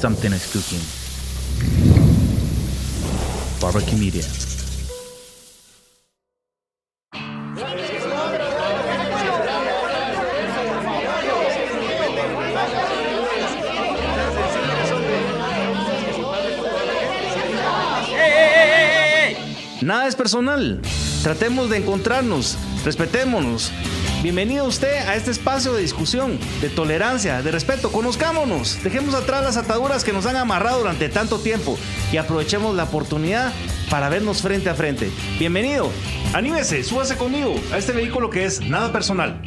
Something is cooking. Barbecue Media. Nada es personal. Tratemos de encontrarnos, respetémonos. Bienvenido usted a este espacio de discusión, de tolerancia, de respeto. Conozcámonos, dejemos atrás las ataduras que nos han amarrado durante tanto tiempo y aprovechemos la oportunidad para vernos frente a frente. Bienvenido, anímese, súbase conmigo a este vehículo que es nada personal.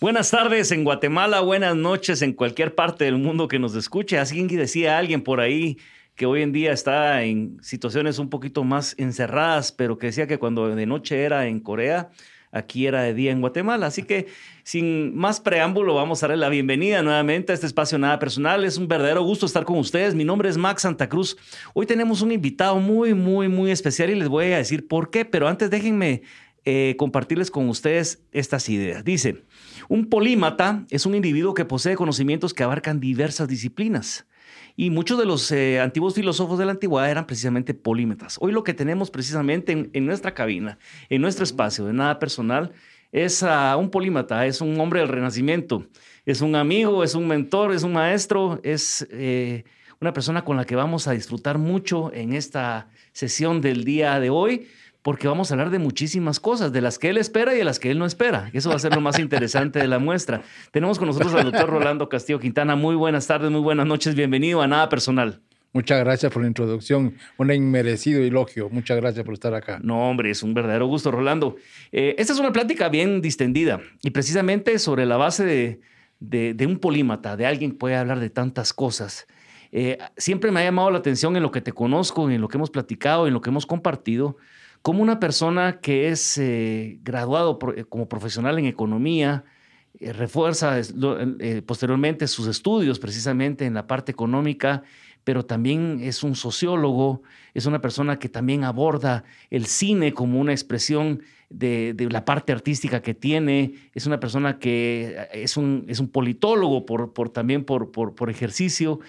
Buenas tardes en Guatemala, buenas noches en cualquier parte del mundo que nos escuche. Así decía alguien por ahí que hoy en día está en situaciones un poquito más encerradas, pero que decía que cuando de noche era en Corea, aquí era de día en Guatemala. Así que sin más preámbulo, vamos a darle la bienvenida nuevamente a este espacio Nada Personal. Es un verdadero gusto estar con ustedes. Mi nombre es Max Santa Cruz. Hoy tenemos un invitado muy, muy, muy especial y les voy a decir por qué, pero antes déjenme eh, compartirles con ustedes estas ideas. Dice, un polímata es un individuo que posee conocimientos que abarcan diversas disciplinas. Y muchos de los eh, antiguos filósofos de la antigüedad eran precisamente polímetas. Hoy lo que tenemos precisamente en, nuestra cabina, en nuestro espacio de nada personal, es un polímata, es un hombre del renacimiento, es un amigo, es un mentor, es un maestro, es eh, una persona con la que vamos a disfrutar mucho en esta sesión del día de hoy porque vamos a hablar de muchísimas cosas, de las que él espera y de las que él no espera. Eso va a ser lo más interesante de la muestra. Tenemos con nosotros al doctor Rolando Castillo Quintana. Muy buenas tardes, muy buenas noches. Bienvenido a Nada Personal. Muchas gracias por la introducción, un inmerecido elogio. Muchas gracias por estar acá. No, hombre, es un verdadero gusto, Rolando. Eh, esta es una plática bien distendida y precisamente sobre la base de, un polímata, de alguien que puede hablar de tantas cosas. Eh, siempre me ha llamado la atención en lo que te conozco, en lo que hemos platicado, en lo que hemos compartido, como una persona que es eh, graduado eh, como profesional en economía, eh, refuerza posteriormente sus estudios precisamente en la parte económica, pero también es un sociólogo, es una persona que también aborda el cine como una expresión de, la parte artística que tiene, es una persona que es un, politólogo por, también por, ejercicio.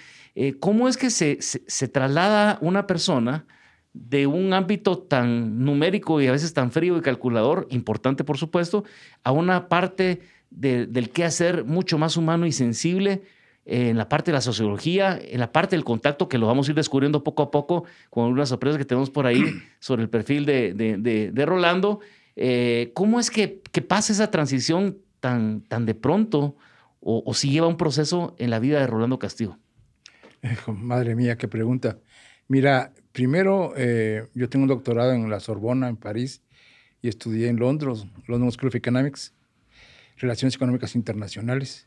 ¿Cómo es que se traslada una persona? De un ámbito tan numérico y a veces tan frío y calculador, importante por supuesto, a una parte del qué hacer mucho más humano y sensible en la parte de la sociología, en la parte del contacto, que lo vamos a ir descubriendo poco a poco con unas sorpresas que tenemos por ahí sobre el perfil de, Rolando. Eh, ¿Cómo es que, pasa esa transición tan, tan de pronto o, o si lleva un proceso en la vida de Rolando Castillo? Madre mía, qué pregunta. Mira, primero eh, yo tengo un doctorado en la Sorbona, en París, y estudié en Londres, London School of Economics, Relaciones Económicas Internacionales.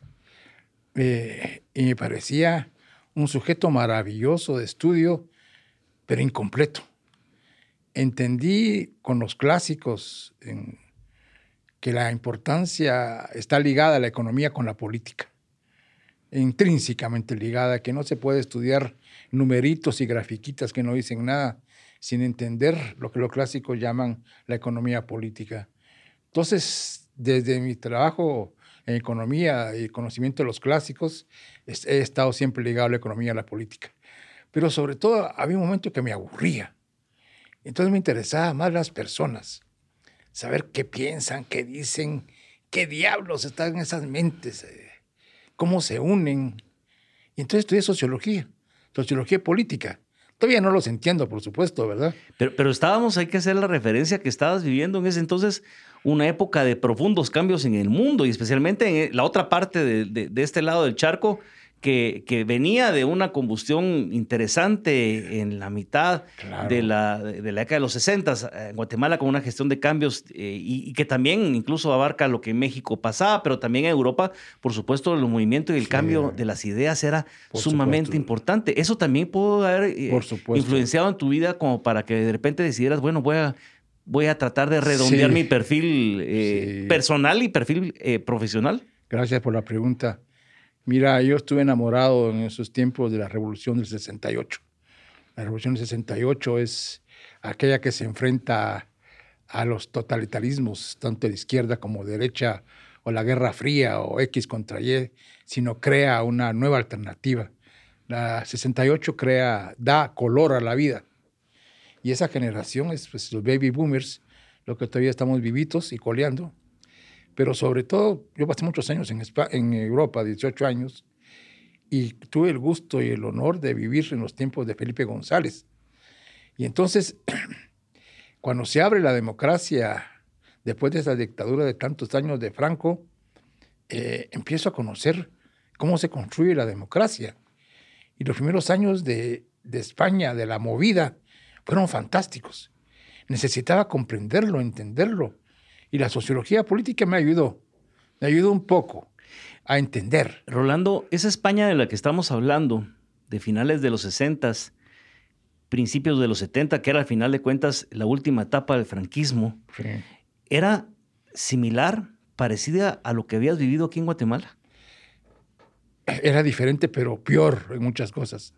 Eh, y me parecía un sujeto maravilloso de estudio, pero incompleto. Entendí con los clásicos que la importancia está ligada a la economía con la política, intrínsecamente ligada, que no se puede estudiar numeritos y grafiquitas que no dicen nada, sin entender lo que los clásicos llaman la economía política. Entonces, desde mi trabajo en economía y conocimiento de los clásicos, he estado siempre ligado a la economía y a la política. Pero sobre todo había un momento que me aburría. Entonces me interesaba más las personas, saber qué piensan, qué dicen, qué diablos están en esas mentes, eh, cómo se unen. Y entonces estudié sociología sociología política. Todavía no los entiendo, por supuesto, ¿verdad? Pero, pero estábamos, hay que hacer la referencia que estabas viviendo en ese entonces una época de profundos cambios en el mundo y especialmente en la otra parte de, de este lado del charco, que, venía de una combustión interesante en la mitad de, la, de la década de los 60 eh, en Guatemala con una gestión de cambios eh, y, que también incluso abarca lo que en México pasaba, pero también en Europa, por supuesto, el movimiento y el cambio de las ideas era sumamente importante. Eso también pudo haber eh, influenciado en tu vida como para que de repente decidieras, bueno, voy a voy a tratar de redondear mi perfil personal y perfil profesional? Gracias por la pregunta. Mira, yo estuve enamorado en esos tiempos de la Revolución del 68. La Revolución del 68 es aquella que se enfrenta a los totalitarismos, tanto de izquierda como de derecha, o la Guerra Fría o X contra Y, sino crea una nueva alternativa. La 68 crea, da color a la vida. Y esa generación es pues, los baby boomers, los que todavía estamos vivitos y coleando. Pero sobre todo, yo pasé muchos años en, en Europa, 18 años, y tuve el gusto y el honor de vivir en los tiempos de Felipe González. Y entonces, cuando se abre la democracia después de esa dictadura de tantos años de Franco, eh, empiezo a conocer cómo se construye la democracia. Y los primeros años de España, de la movida, fueron fantásticos. Necesitaba comprenderlo, entenderlo. Y la sociología política me ayudó, me ayudó un poco a entender. Rolando, esa España de la que estamos hablando, de finales de los 60, principios de los 70, que era al final de cuentas la última etapa del franquismo, ¿era similar, parecida a lo que habías vivido aquí en Guatemala? Era diferente, pero peor en muchas cosas.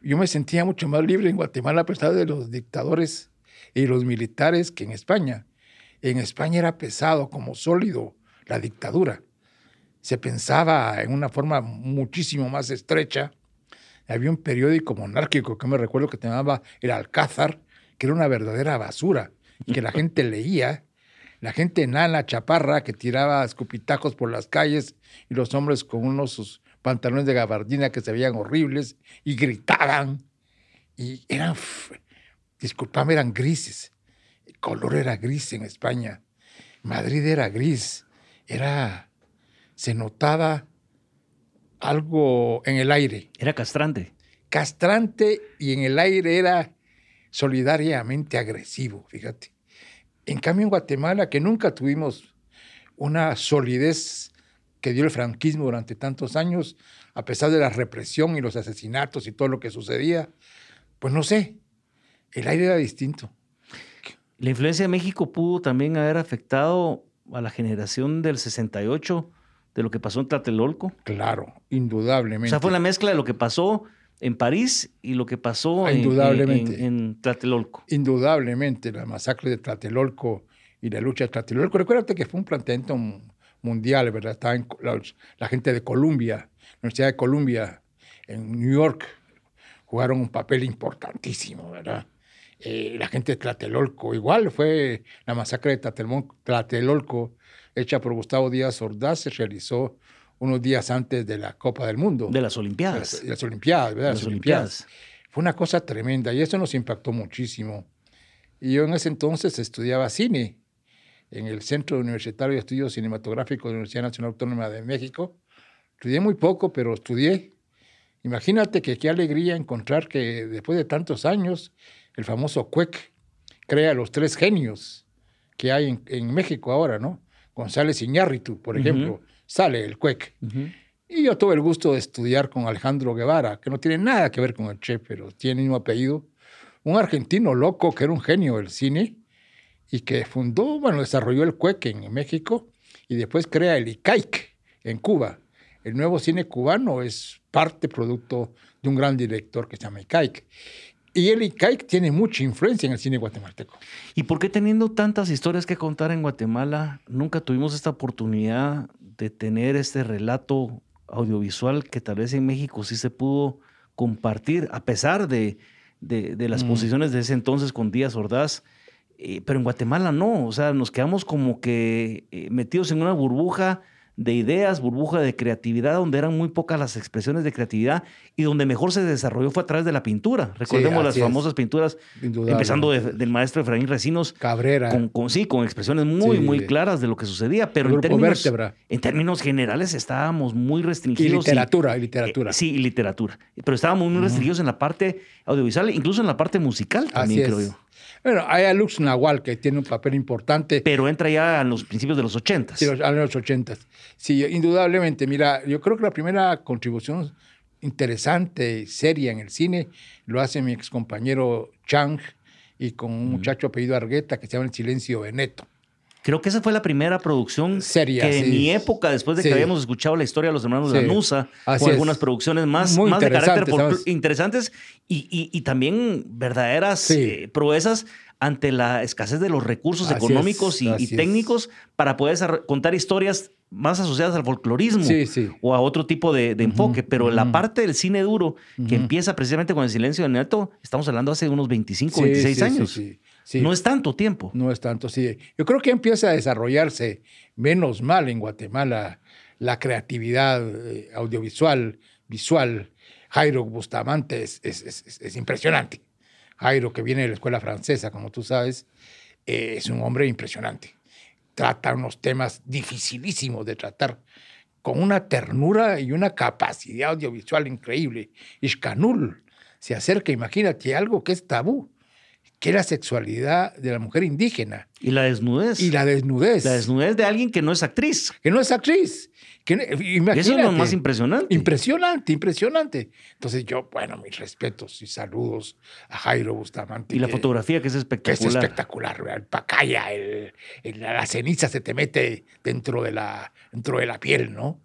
Yo me sentía mucho más libre en Guatemala a pesar de los dictadores y los militares que en España. En España era pesado, como sólido, la dictadura. Se pensaba en una forma muchísimo más estrecha. Había un periódico monárquico que me recuerdo que se llamaba El Alcázar, que era una verdadera basura, que la gente leía. La gente nana, chaparra, que tiraba escupitajos por las calles y los hombres con unos sus pantalones de gabardina que se veían horribles y gritaban. Y eran disculpame, eran grises. El color era gris en España. Madrid era gris. Era, se notaba algo en el aire. Era castrante. Castrante y en el aire era solidariamente agresivo, fíjate. En cambio en Guatemala, que nunca tuvimos una solidez que dio el franquismo durante tantos años, a pesar de la represión y los asesinatos y todo lo que sucedía, pues no sé, el aire era distinto. La influencia de México pudo también haber afectado a la generación del 68 de lo que pasó en Tlatelolco. Claro, indudablemente. O sea, fue la mezcla de lo que pasó en París y lo que pasó indudablemente. En, Tlatelolco. Indudablemente, la masacre de Tlatelolco y la lucha de Tlatelolco. Recuérdate que fue un planteamiento mundial, ¿verdad? Estaba la, la, gente de Columbia, la Universidad de Columbia, en New York, jugaron un papel importantísimo, ¿verdad? Eh, la gente de Tlatelolco. Igual fue la masacre de Tlatelolco, hecha por Gustavo Díaz Ordaz, se realizó unos días antes de la Copa del Mundo. De las Olimpiadas. De las, Olimpiadas, ¿verdad? las, Olimpiadas. Fue una cosa tremenda y eso nos impactó muchísimo. Y yo en ese entonces estudiaba cine en el Centro Universitario de Estudios Cinematográficos de la Universidad Nacional Autónoma de México. Estudié muy poco, pero estudié. Imagínate que qué alegría encontrar que después de tantos años el famoso CUEC, crea los tres genios que hay en, México ahora, ¿no? González Iñárritu, por ejemplo, sale el CUEC. Y yo tuve el gusto de estudiar con Alejandro Guevara, que no tiene nada que ver con el Che, pero tiene el mismo apellido. Un argentino loco que era un genio del cine y que fundó, bueno, desarrolló el CUEC en México y después crea el ICAIC en Cuba. El nuevo cine cubano es parte, producto de un gran director que se llama ICAIC. Y el ICAIC tiene mucha influencia en el cine guatemalteco. ¿Y por qué teniendo tantas historias que contar en Guatemala, nunca tuvimos esta oportunidad de tener este relato audiovisual que tal vez en México sí se pudo compartir, a pesar de, de, las mm. posiciones de ese entonces con Díaz Ordaz? Eh, pero en Guatemala no, o sea, nos quedamos como que eh, metidos en una burbuja de ideas, burbuja de creatividad, donde eran muy pocas las expresiones de creatividad y donde mejor se desarrolló fue a través de la pintura. Recordemos las famosas pinturas, empezando del maestro Efraín Recinos. Cabrera. Con, sí, con expresiones muy, muy claras de lo que sucedía, pero en términos, en términos, generales estábamos muy restringidos. Y literatura, y, literatura. Eh, sí, y literatura. Pero estábamos muy restringidos en la parte audiovisual, incluso en la parte musical también, creo yo. Bueno, hay a Lux Nahual, que tiene un papel importante. Pero entra ya en los principios de los 80. Sí, a los 80. Sí, indudablemente. Mira, yo creo que la primera contribución interesante y seria en el cine lo hace mi excompañero Chang y con un muchacho apellido Argueta que se llama El Silencio Veneto. Creo que esa fue la primera producción seria que en mi época, después de que habíamos escuchado la historia de los hermanos de Lanusa, con algunas producciones más, más de carácter interesantes y, y, también verdaderas eh, proezas ante la escasez de los recursos Así económicos es, y- y, así es. técnicos para poder contar historias más asociadas al folclorismo Sí, sí. o a otro tipo de, de enfoque. Pero la ujú. parte del cine duro, que empieza precisamente con el silencio de Neto, estamos hablando hace unos 25, Sí, 26 sí, sí, años. sí, sí. No es tanto tiempo. No es tanto, sí. Yo creo que empieza a desarrollarse menos mal en Guatemala la creatividad eh, audiovisual, visual. Jairo Bustamante es, es- es- es- es impresionante. Jairo, que viene de la escuela francesa, como tú sabes, eh, es un hombre impresionante. Trata unos temas dificilísimos de tratar con una ternura y una capacidad audiovisual increíble. Ishkanul se acerca, imagínate, algo que es tabú, que es la sexualidad de la mujer indígena Y la desnudez. y la desnudez. La desnudez de alguien que no es actriz. Que no es actriz. Que, imagínate. eso es lo más impresionante. Impresionante, impresionante. Entonces yo, bueno, mis respetos y saludos a Jairo Bustamante. y la que- fotografía que es que es espectacular. espectacular, el pacaya, el, el- la ceniza se te mete dentro de la, dentro de la piel, ¿no?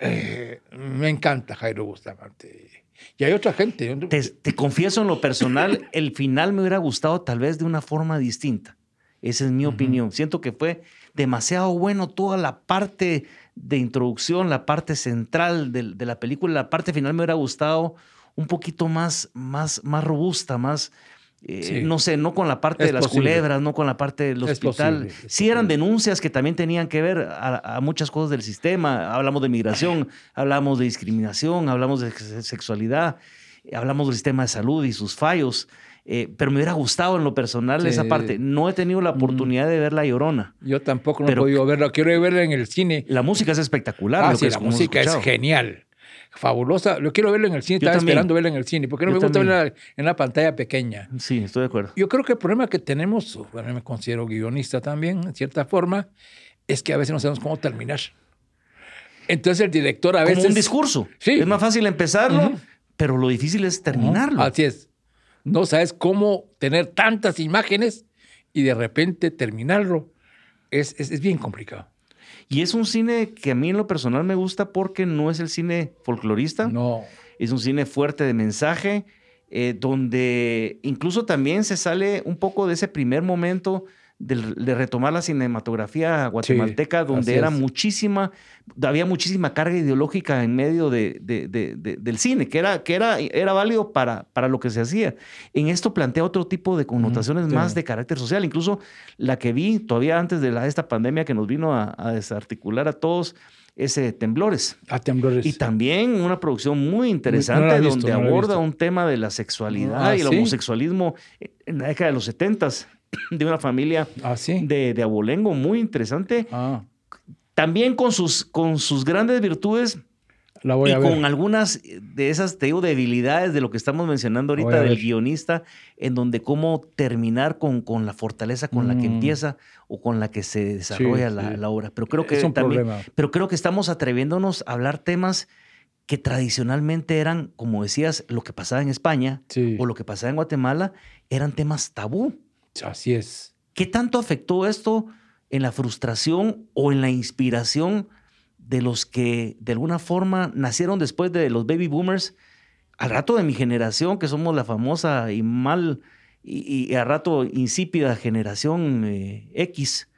Eh, me encanta Jairo Bustamante. Y hay otra gente. Te, te confieso en lo personal, el final me hubiera gustado tal vez de una forma distinta. Esa es mi opinión. Siento que fue demasiado bueno toda la parte de introducción, la parte central del- de, la película. La parte final me hubiera gustado un poquito más, más, más robusta, más, eh, Sí. no sé, no con la parte Es de las posible. culebras, no con la parte del Es hospital. posible, es sí eran posible. denuncias que también tenían que ver a, a muchas cosas del sistema. Hablamos de migración, hablamos de discriminación, hablamos de se- sexualidad, hablamos del sistema de salud y sus fallos. eh, pero me hubiera gustado en lo personal esa parte. No he tenido la oportunidad de ver La Llorona. Yo tampoco no he podido verla. Quiero verla en el cine. La música es espectacular. Ah, lo sí, que la música es genial. Fabulosa. Yo quiero verla en el cine. Yo Estaba también. esperando verla en el cine. Porque no Yo me gusta verla en la pantalla pequeña. Sí, estoy de acuerdo. Yo creo que el problema que tenemos, bueno, me considero guionista también, en cierta forma, es que a veces no sabemos cómo terminar. Entonces el director a veces... Como un discurso. Sí. Es más fácil empezarlo, Ujú. pero lo difícil es terminarlo. Así es. No sabes cómo tener tantas imágenes y de repente terminarlo. Es, es, es bien complicado. Y es un cine que a mí en lo personal me gusta porque no es el cine folclorista. No. Es un cine fuerte de mensaje, eh, donde incluso también se sale un poco de ese primer momento de, retomar la cinematografía guatemalteca, donde era es. muchísima, había muchísima carga ideológica en medio de- de- de- de- del cine, que, era, que era, era válido para, para lo que se hacía. En esto plantea otro tipo de connotaciones más de carácter social, incluso la que vi todavía antes de la, esta pandemia que nos vino a, a desarticular a todos, ese Temblores. A temblores. Y también una producción muy interesante no visto, donde no aborda un tema de la sexualidad Ah, y el ¿sí? homosexualismo en la década de los 70 de una familia Ah, sí. de, de abolengo muy interesante. Ah, También con sus, con sus grandes virtudes la voy y a ver. con algunas de esas, te digo, debilidades de lo que estamos mencionando ahorita del ver. guionista, en donde cómo terminar con, con la fortaleza con la que Mm. empieza o con la que se desarrolla Sí, la, sí. la obra. Pero creo que es un también, problema. pero creo que estamos atreviéndonos a hablar temas que tradicionalmente eran, como decías, lo que pasaba en España o lo que pasaba en Guatemala, eran temas tabú. Así es. ¿Qué tanto afectó esto en la frustración o en la inspiración de los que de alguna forma nacieron después de los baby boomers? Al rato de mi generación, que somos la famosa y mal y, y a rato insípida generación eh, X,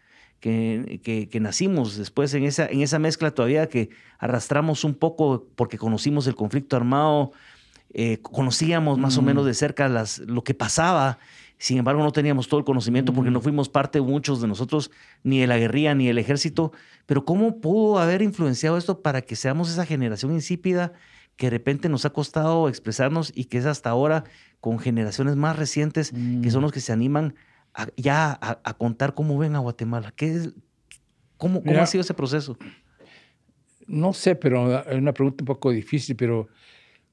que, que- que nacimos después en esa, en esa mezcla todavía que arrastramos un poco porque conocimos el conflicto armado, eh, conocíamos más o Mm. menos de cerca las, lo que pasaba, sin embargo no teníamos todo el conocimiento porque no fuimos parte muchos de nosotros ni de la guerrilla ni del ejército, pero ¿cómo pudo haber influenciado esto para que seamos esa generación insípida que de repente nos ha costado expresarnos y que es hasta ahora con generaciones más recientes que son Mm. los que se animan a- ya a, a contar cómo ven a Guatemala? ¿Qué es, cómo, ¿Cómo Mira, ha sido ese proceso? No sé, pero es una pregunta un poco difícil, pero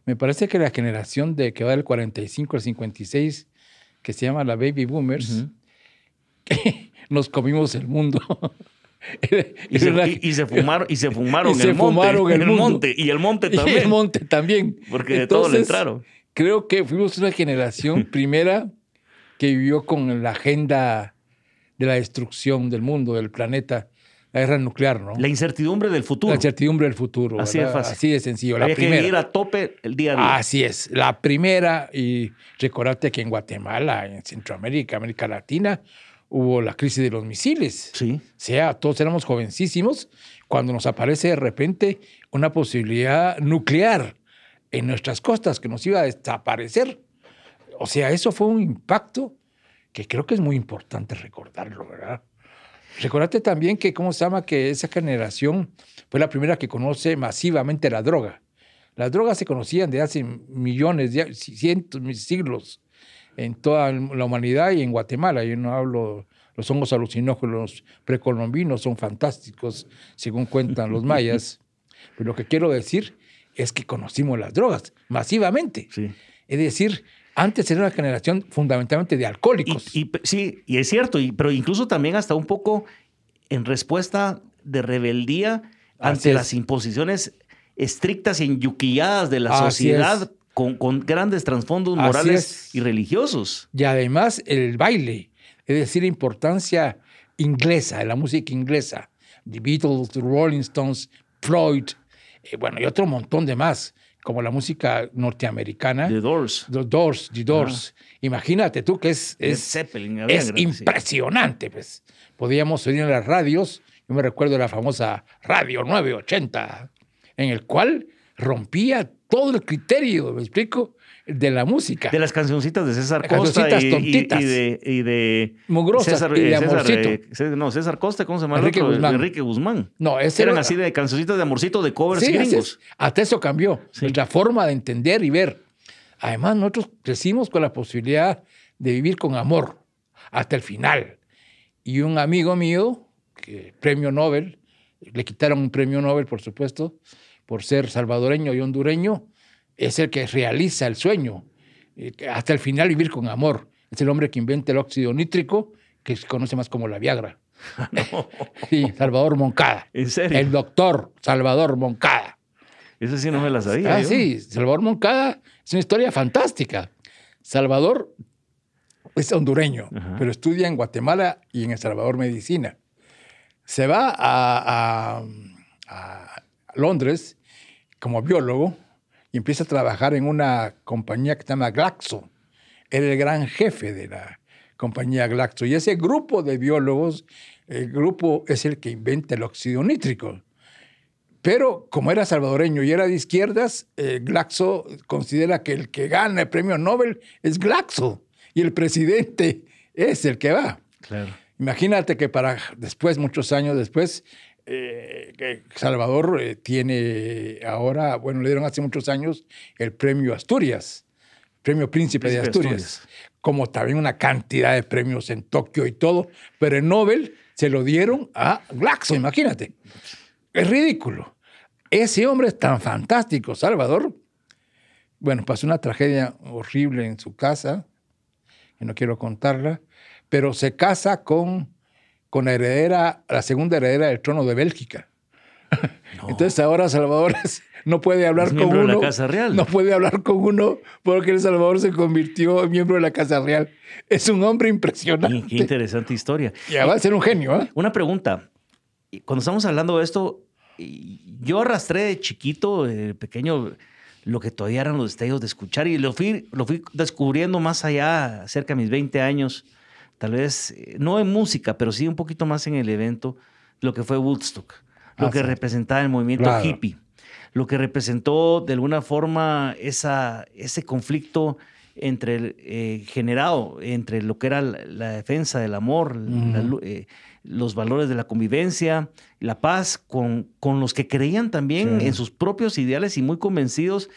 me parece que la generación de que va del 45 al 56, que se llama la Baby Boomers, nos comimos el mundo. Y se, una- y- y se fumaron, y se fumaron Y el se monte. fumaron el mundo. monte. Y el monte y también. el monte también. Porque de todo le entraron. Creo que fuimos una generación primera que vivió con la agenda de la destrucción del mundo, del planeta, la guerra nuclear, ¿no? La incertidumbre del futuro. La incertidumbre del futuro. Así de ¿verdad? fácil. Así de sencillo. La Había que primera. ir a tope el día a día. Así es. La primera, y recordate que en Guatemala, en Centroamérica, América Latina, hubo la crisis de los misiles. Sí. O sea, todos éramos jovencísimos cuando nos aparece de repente una posibilidad nuclear en nuestras costas que nos iba a desaparecer. O sea, eso fue un impacto que creo que es muy importante recordarlo, ¿verdad? Recordate también que, ¿cómo se llama? Que esa generación fue la primera que conoce masivamente la droga. Las drogas se conocían de hace millones, de, cientos, siglos en toda la humanidad y en Guatemala. Yo no hablo, los hongos alucinógenos precolombinos son fantásticos, según cuentan los mayas. Pero lo que quiero decir es que conocimos las drogas masivamente. Sí. Es decir, antes era una generación fundamentalmente de alcohólicos. Y, y- sí, y es cierto, y- pero incluso también hasta un poco en respuesta de rebeldía ante las imposiciones estrictas y enyuquilladas de la Así sociedad con, con grandes trasfondos morales es. y religiosos. Y además el baile, es decir, la importancia inglesa, de la música inglesa. The Beatles, The Rolling Stones, Floyd, eh, bueno, y otro montón de más, como la música norteamericana. The Doors. The Doors, The Doors. Imagínate tú que es, es, Zeppelin. es sí. impresionante. Pues. Podíamos oír en las radios, yo me recuerdo la famosa Radio 980, en el cual rompía todo el criterio, ¿me explico?, de la música. De las cancioncitas de César Costa y, tontitas. y de, y de Mugrosas César, y de eh, César, Amorcito. eh, Cé- no, César Costa, ¿cómo se llama el Enrique otro? Guzmán. Enrique Guzmán. No, ese Eran era- así de cancioncitas de amorcito de covers Sí, gringos. Hasta eso cambió. Sí. Nuestra forma de entender y ver. Además, nosotros crecimos con la posibilidad de vivir con amor hasta el final. Y un amigo mío, que premio Nobel, le quitaron un premio Nobel, por supuesto, por ser salvadoreño y hondureño, es el que realiza el sueño. eh, Hasta el final vivir con amor. Es el hombre que inventa el óxido nítrico, que se conoce más como la Viagra. Sí, Salvador Moncada. ¿En serio? El doctor Salvador Moncada. Eso sí no me la sabía. Ah, yo. sí, Salvador Moncada es una historia fantástica. Salvador es hondureño, Ajá. pero estudia en Guatemala y en El Salvador medicina. Se va a, a- a Londres como biólogo y empieza a trabajar en una compañía que se llama Glaxo. Era el gran jefe de la compañía Glaxo. Y ese grupo de biólogos, el grupo es el que inventa el óxido nítrico. Pero como era salvadoreño y era de izquierdas, eh, Glaxo considera que el que gana el premio Nobel es Glaxo y el presidente es el que va. Claro. Imagínate que para después, muchos años después, eh, Salvador eh, tiene ahora, bueno, le dieron hace muchos años el premio Asturias, premio Príncipe, de Príncipe de Asturias, como también una cantidad de premios en Tokio y todo, pero el Nobel se lo dieron a Glaxo, imagínate. Es ridículo. Ese hombre es tan fantástico, Salvador. Bueno, pasó una tragedia horrible en su casa, que no quiero contarla, pero se casa con, con la heredera, la segunda heredera del trono de Bélgica. No. Entonces ahora Salvador no puede hablar con de uno. la Casa Real. No puede hablar con uno porque El Salvador se convirtió en miembro de la Casa Real. Es un hombre impresionante. qué interesante historia. Y va a ser un genio, ¿eh? Una pregunta. Cuando estamos hablando de esto, yo arrastré de chiquito, de pequeño, lo que todavía eran los destellos de escuchar y lo fui, lo fui descubriendo más allá, cerca de mis 20 años, tal vez eh, no en música, pero sí un poquito más en el evento, lo que fue Woodstock, lo Ah, que sí. representaba el movimiento Claro. hippie, lo que representó de alguna forma esa, ese conflicto entre el, eh, generado entre lo que era la, la defensa del amor, eh, los valores de la convivencia, la paz, con, con los que creían también Sí. en sus propios ideales y muy convencidos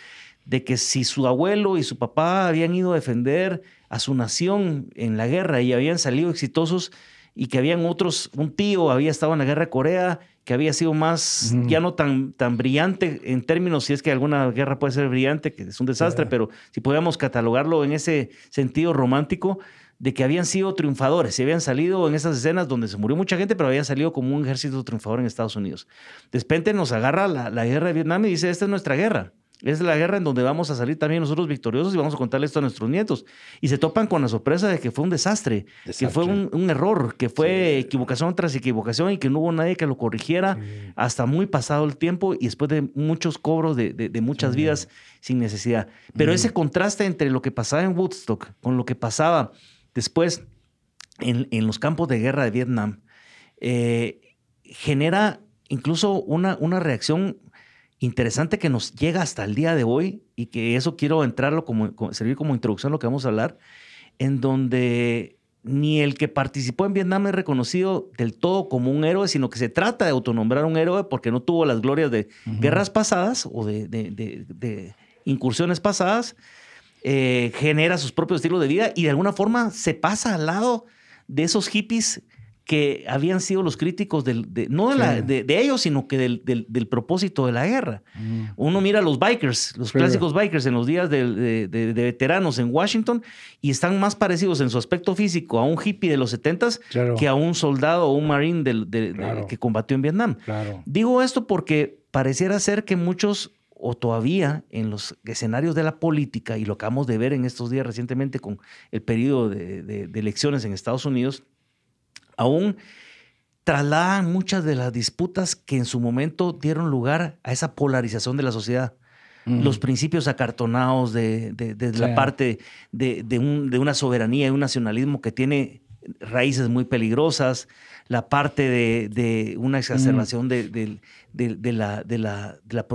de que si su abuelo y su papá habían ido a defender a su nación en la guerra y habían salido exitosos y que habían otros, un tío había estado en la guerra de Corea, que había sido más, ya no tan, tan brillante en términos, si es que alguna guerra puede ser brillante, que es un desastre, pero si podíamos catalogarlo en ese sentido romántico, de que habían sido triunfadores y habían salido en esas escenas donde se murió mucha gente, pero habían salido como un ejército triunfador en Estados Unidos. De repente nos agarra la, la guerra de Vietnam y dice, esta es nuestra guerra. Es la guerra en donde vamos a salir también nosotros victoriosos y vamos a contarle esto a nuestros nietos. Y se topan con la sorpresa de que fue un desastre, que fue un, error, que fue equivocación tras equivocación y que no hubo nadie que lo corrigiera hasta muy pasado el tiempo y después de muchos cobros de, muchas vidas sin necesidad. Pero ese contraste entre lo que pasaba en Woodstock con lo que pasaba después en, los campos de guerra de Vietnam, eh, genera incluso una, una reacción interesante que nos llega hasta el día de hoy y que eso quiero entrarlo como, servir como introducción a lo que vamos a hablar, en donde ni el que participó en Vietnam es reconocido del todo como un héroe, sino que se trata de autonombrar un héroe porque no tuvo las glorias de guerras pasadas o de, incursiones pasadas, eh, genera sus propios estilos de vida y de alguna forma se pasa al lado de esos hippies que habían sido los críticos del, de, no de, de, ellos, sino que del, del, propósito de la guerra. Mm. Uno mira a los bikers, los clásicos bikers en los días de, veteranos en Washington y están más parecidos en su aspecto físico a un hippie de los 70s que a un soldado o un marine que combatió en Vietnam. Digo esto porque pareciera ser que muchos o todavía en los escenarios de la política, y lo acabamos de ver en estos días recientemente con el periodo de elecciones en Estados Unidos, aún trasladan muchas de las disputas que en su momento dieron lugar a esa polarización de la sociedad. Los principios acartonados de, la parte de, una soberanía y un nacionalismo que tiene raíces muy peligrosas, la parte de, una exacerbación de, la, la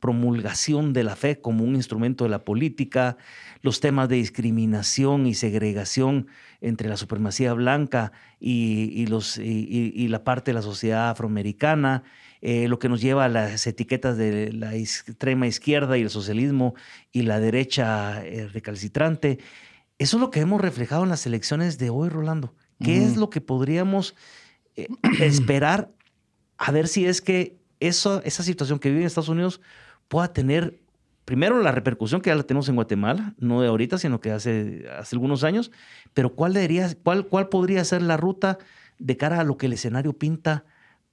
promulgación de la fe como un instrumento de la política, los temas de discriminación y segregación entre la supremacía blanca y, los, y, la parte de la sociedad afroamericana, eh, lo que nos lleva a las etiquetas de la extrema izquierda y el socialismo y la derecha eh, recalcitrante. Eso es lo que hemos reflejado en las elecciones de hoy, Rolando. ¿Qué es lo que podríamos eh, esperar a ver si es que eso, esa situación que vive en Estados Unidos pueda tener primero la repercusión que ya la tenemos en Guatemala, no de ahorita, sino que hace, hace algunos años, pero ¿cuál, debería, cuál, ¿cuál podría ser la ruta de cara a lo que el escenario pinta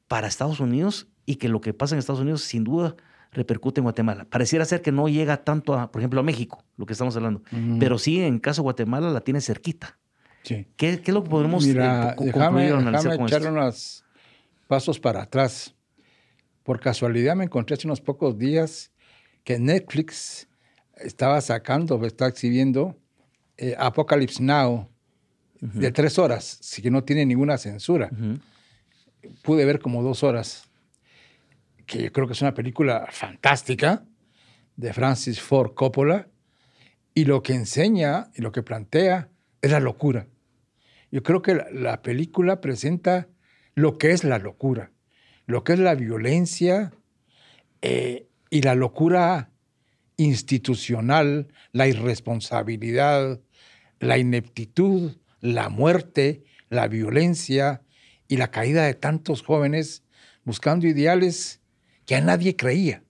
para Estados Unidos y que lo que pasa en Estados Unidos sin duda repercute en Guatemala? Pareciera ser que no llega tanto, a, por ejemplo, a México, lo que estamos hablando, pero sí en caso de Guatemala la tiene cerquita. Sí. ¿Qué, ¿Qué, es lo que podemos Mira, eh, déjame, echar unos pasos para atrás. Por casualidad me encontré hace unos pocos días que Netflix estaba sacando, está exhibiendo eh, Apocalypse Now de tres horas, si que no tiene ninguna censura. Pude ver como dos horas, que yo creo que es una película fantástica de Francis Ford Coppola, y lo que enseña y lo que plantea es la locura. Yo creo que la, película presenta lo que es la locura, lo que es la violencia, eh, y la locura institucional, la irresponsabilidad, la ineptitud, la muerte, la violencia y la caída de tantos jóvenes buscando ideales que a nadie creía.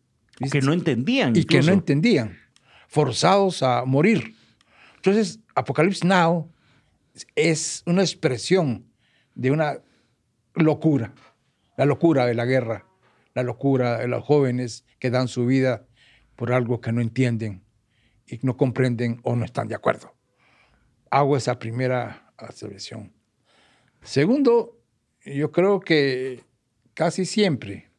Que no entendían. Y que no entendían, forzados a morir. Entonces, Apocalypse Now es una expresión de una locura, la locura de la guerra, la locura de los jóvenes que dan su vida por algo que no entienden y no comprenden o no están de acuerdo. Hago esa primera observación. Segundo, yo creo que casi siempre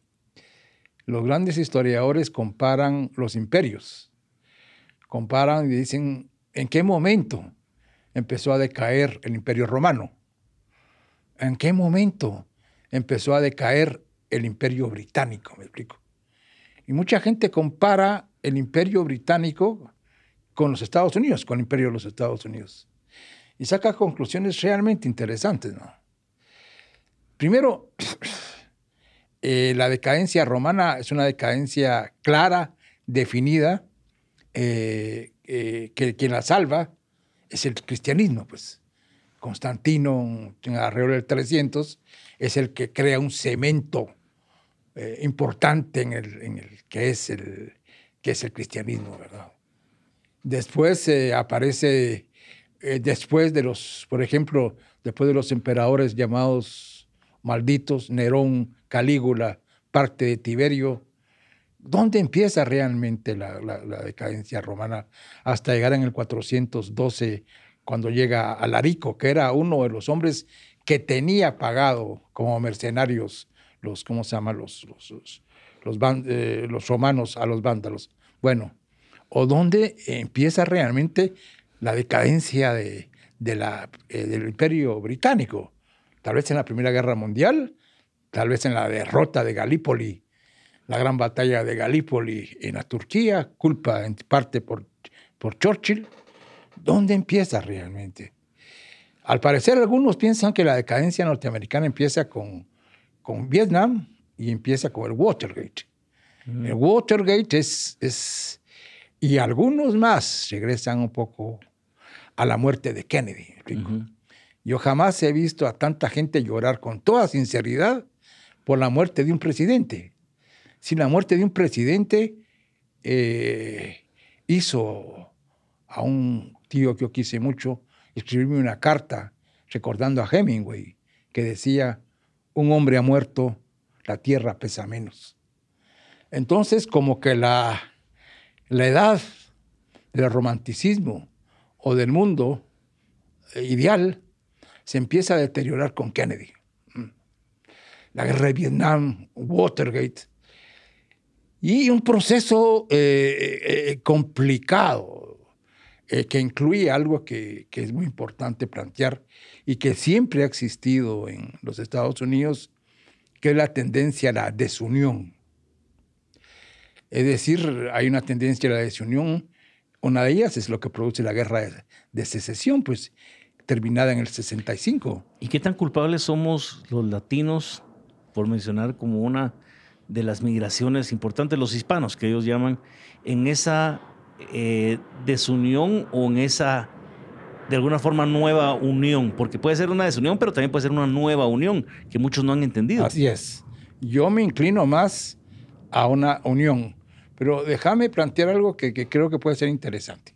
los grandes historiadores comparan los imperios. Comparan y dicen en qué momento empezó a decaer el imperio romano. ¿En qué momento empezó a decaer el imperio británico, me explico. Y mucha gente compara el imperio británico con los Estados Unidos, con el imperio de los Estados Unidos. Y saca conclusiones realmente interesantes. ¿no? Primero, eh, la decadencia romana es una decadencia clara, definida, eh, eh, que quien la salva es el cristianismo. Pues. Constantino, alrededor del 300, es el que crea un cemento eh, importante en el, que, es el, que es el cristianismo, ¿verdad? Después eh, aparece, eh, después de los, por ejemplo, después de los emperadores llamados malditos, Nerón, Calígula, parte de Tiberio, ¿Dónde empieza realmente la, decadencia romana? Hasta llegar en el 412, cuando llega a Larico, que era uno de los hombres que tenía pagado como mercenarios los, ¿cómo se llama? Los, los, eh, los, romanos a los vándalos. Bueno, o dónde empieza realmente la decadencia de, la, eh, del imperio británico. Tal vez en la Primera Guerra Mundial, tal vez en la derrota de Galípoli la gran batalla de Galípoli en la Turquía, culpa en parte por, por Churchill. ¿Dónde empieza realmente? Al parecer algunos piensan que la decadencia norteamericana empieza con, con Vietnam y empieza con el Watergate. Mm. El Watergate es, es... Y algunos más regresan un poco a la muerte de Kennedy. Yo jamás he visto a tanta gente llorar con toda sinceridad por la muerte de un presidente si la muerte de un presidente eh, hizo a un tío que yo quise mucho escribirme una carta recordando a Hemingway que decía, un hombre ha muerto, la tierra pesa menos. Entonces, como que la, la edad del romanticismo o del mundo ideal se empieza a deteriorar con Kennedy. La guerra de Vietnam, Watergate, y un proceso eh, eh, complicado eh, que incluye algo que, que, es muy importante plantear y que siempre ha existido en los Estados Unidos, que es la tendencia a la desunión. Es decir, hay una tendencia a la desunión. Una de ellas es lo que produce la guerra de, de secesión, pues terminada en el 65. ¿Y qué tan culpables somos los latinos, por mencionar como una de las migraciones importantes, los hispanos, que ellos llaman, en esa eh, desunión o en esa, de alguna forma, nueva unión, porque puede ser una desunión, pero también puede ser una nueva unión, que muchos no han entendido. Así es. Yo me inclino más a una unión, pero déjame plantear algo que, que creo que puede ser interesante.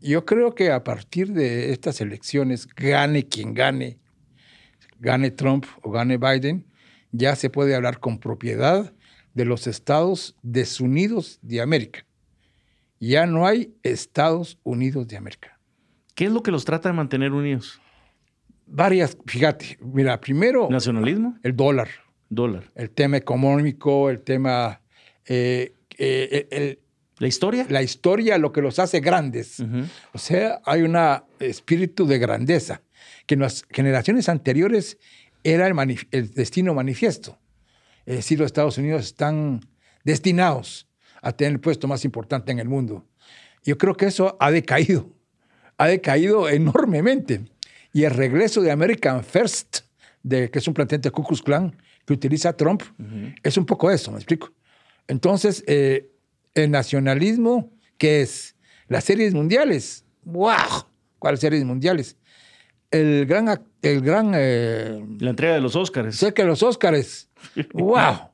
Yo creo que a partir de estas elecciones, gane quien gane, gane Trump o gane Biden, ya se puede hablar con propiedad de los Estados desunidos de América. Ya no hay Estados Unidos de América. ¿Qué es lo que los trata de mantener unidos? Varias, fíjate, mira, primero... ¿Nacionalismo? El dólar. Dólar. El tema económico, el tema... Eh, eh, ¿La historia? La historia, lo que los hace grandes. O sea, hay un espíritu de grandeza que en las generaciones anteriores era el, destino manifiesto. Es decir, los Estados Unidos están destinados a tener el puesto más importante en el mundo. Yo creo que eso ha decaído, ha decaído enormemente. Y el regreso de American First, de, que es un planteamiento de Ku Klux Klan que utiliza Trump, es un poco eso, ¿me explico? Entonces, eh, el nacionalismo, que es las series mundiales, ¡wow! ¿Cuáles series mundiales? el gran... El gran eh, la entrega de los Óscares. Sé que los Óscares. ¡Wow!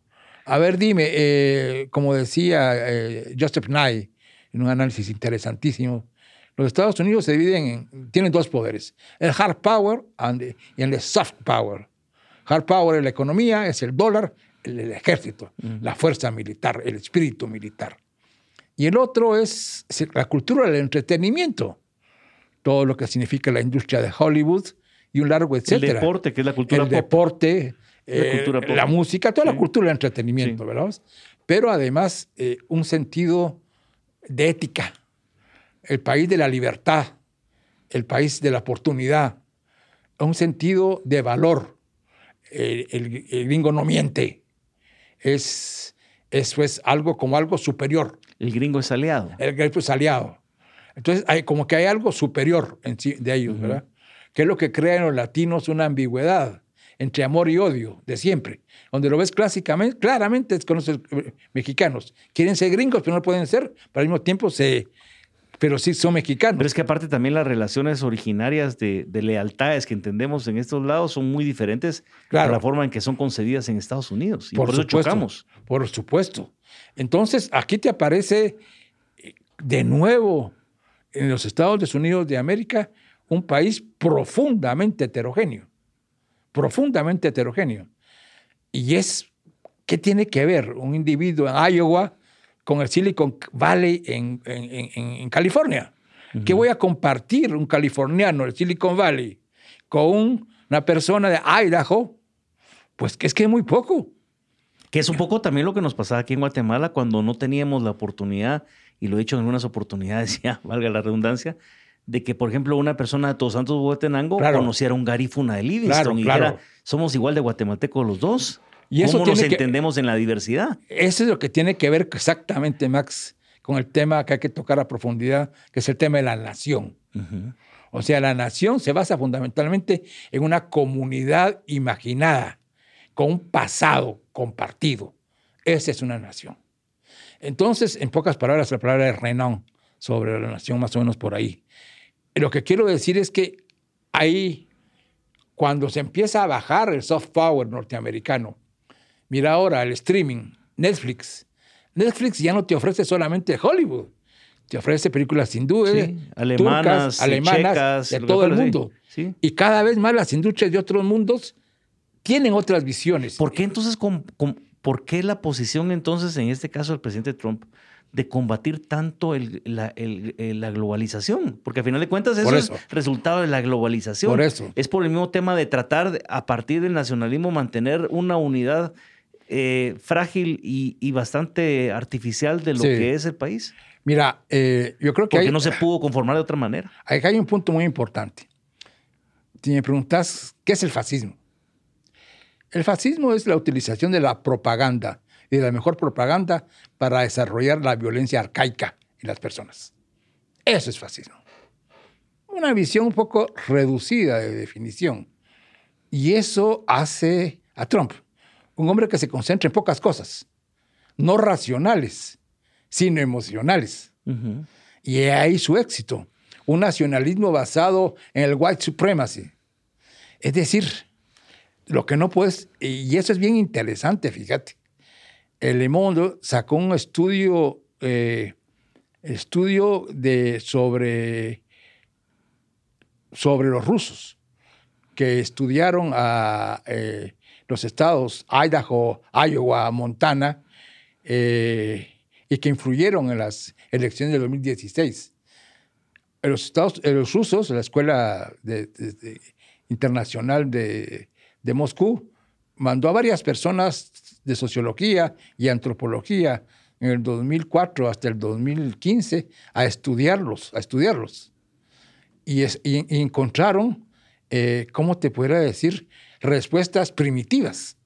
A ver, dime, eh, como decía eh, Joseph Nye en un análisis interesantísimo, los Estados Unidos se dividen en, tienen dos poderes, el hard power y el soft power. Hard power es la economía, es el dólar, el, ejército, la fuerza militar, el espíritu militar. Y el otro es la cultura del entretenimiento todo lo que significa la industria de Hollywood y un largo etcétera. El deporte, que es la cultura El deporte, la, eh, música, toda la cultura del entretenimiento, ¿verdad? Pero además eh, un sentido de ética, el país de la libertad, el país de la oportunidad, un sentido de valor. El, gringo no miente. Es, eso es algo como algo superior. El gringo es aliado. El gringo es aliado. Entonces, hay, como que hay algo superior en de ellos, ¿verdad? Que es lo que crea en los latinos una ambigüedad entre amor y odio de siempre. Donde lo ves clásicamente, claramente con los eh, mexicanos. Quieren ser gringos, pero no pueden ser, pero al mismo tiempo se, pero sí son mexicanos. Pero es que aparte también las relaciones originarias de, lealtades que entendemos en estos lados son muy diferentes claro. la forma en que son concedidas en Estados Unidos. Y por, eso chocamos. Por supuesto. Entonces, aquí te aparece eh, de nuevo en los Estados Unidos de América un país profundamente heterogéneo, profundamente heterogéneo. Y es, ¿qué tiene que ver un individuo en Iowa con el Silicon Valley en, en, en, California. ¿Qué voy a compartir un californiano del Silicon Valley con una persona de Idaho? Pues que es que es muy poco. Que es un poco también lo que nos pasaba aquí en Guatemala cuando no teníamos la oportunidad, y lo he dicho en algunas oportunidades ya, valga la redundancia, de que, por ejemplo, una persona de Todos Santos Huehuetenango conociera un garífuna de Livingston y dijera, somos igual de guatemaltecos los dos. Y eso ¿Cómo nos entendemos en la diversidad? Eso es lo que tiene que ver exactamente, Max, con el tema que hay que tocar a profundidad, que es el tema de la nación. O sea, la nación se basa fundamentalmente en una comunidad imaginada, con un pasado compartido. Esa es una nación. Entonces, en pocas palabras, la palabra de Renan sobre la nación, más o menos por ahí. Lo que quiero decir es que ahí, cuando se empieza a bajar el soft power norteamericano, Mira ahora el streaming, Netflix. Netflix ya no te ofrece solamente Hollywood, te ofrece películas hindúes, sí, alemanas, alemanas, de todo el mundo. Y cada vez más las industrias de otros mundos tienen otras visiones. ¿Por qué entonces, por qué la posición entonces, en este caso del presidente Trump, de combatir tanto la, globalización, porque al final de cuentas eso, es resultado de la globalización. Por eso. Es por el mismo tema de tratar a partir del nacionalismo mantener una unidad eh, frágil y, bastante artificial de lo que es el país? Mira, eh, yo creo que... Porque no se pudo conformar de otra manera. Acá hay un punto muy importante. Si me preguntas, ¿qué es el fascismo? El fascismo es la utilización de la propaganda y de la mejor propaganda para desarrollar la violencia arcaica en las personas. Eso es fascismo. Una visión un poco reducida de definición. Y eso hace a Trump un hombre que se concentra en pocas cosas, no racionales, sino emocionales. Y ahí su éxito, un nacionalismo basado en el white supremacy. Es decir, lo que no puedes, y eso es bien interesante, fíjate. El Le Monde sacó un estudio, eh, estudio de, sobre, sobre los rusos que estudiaron a eh, los estados Idaho, Iowa, Montana, eh, y que influyeron en las elecciones de 2016. los, estados, los rusos, la Escuela Internacional de, de, Moscú, mandó a varias personas de sociología y antropología en el 2004 hasta el 2015 a estudiarlos, a estudiarlos. Y, encontraron, eh, ¿cómo te podría decir? respuestas primitivas,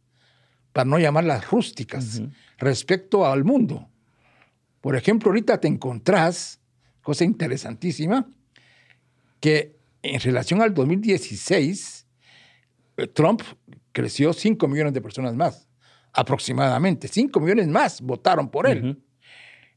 para no llamarlas rústicas, respecto al mundo. Por ejemplo, ahorita te encontrás, cosa interesantísima, que en relación al 2016, eh, Trump creció 5 millones de personas más, aproximadamente. 5 millones más votaron por él.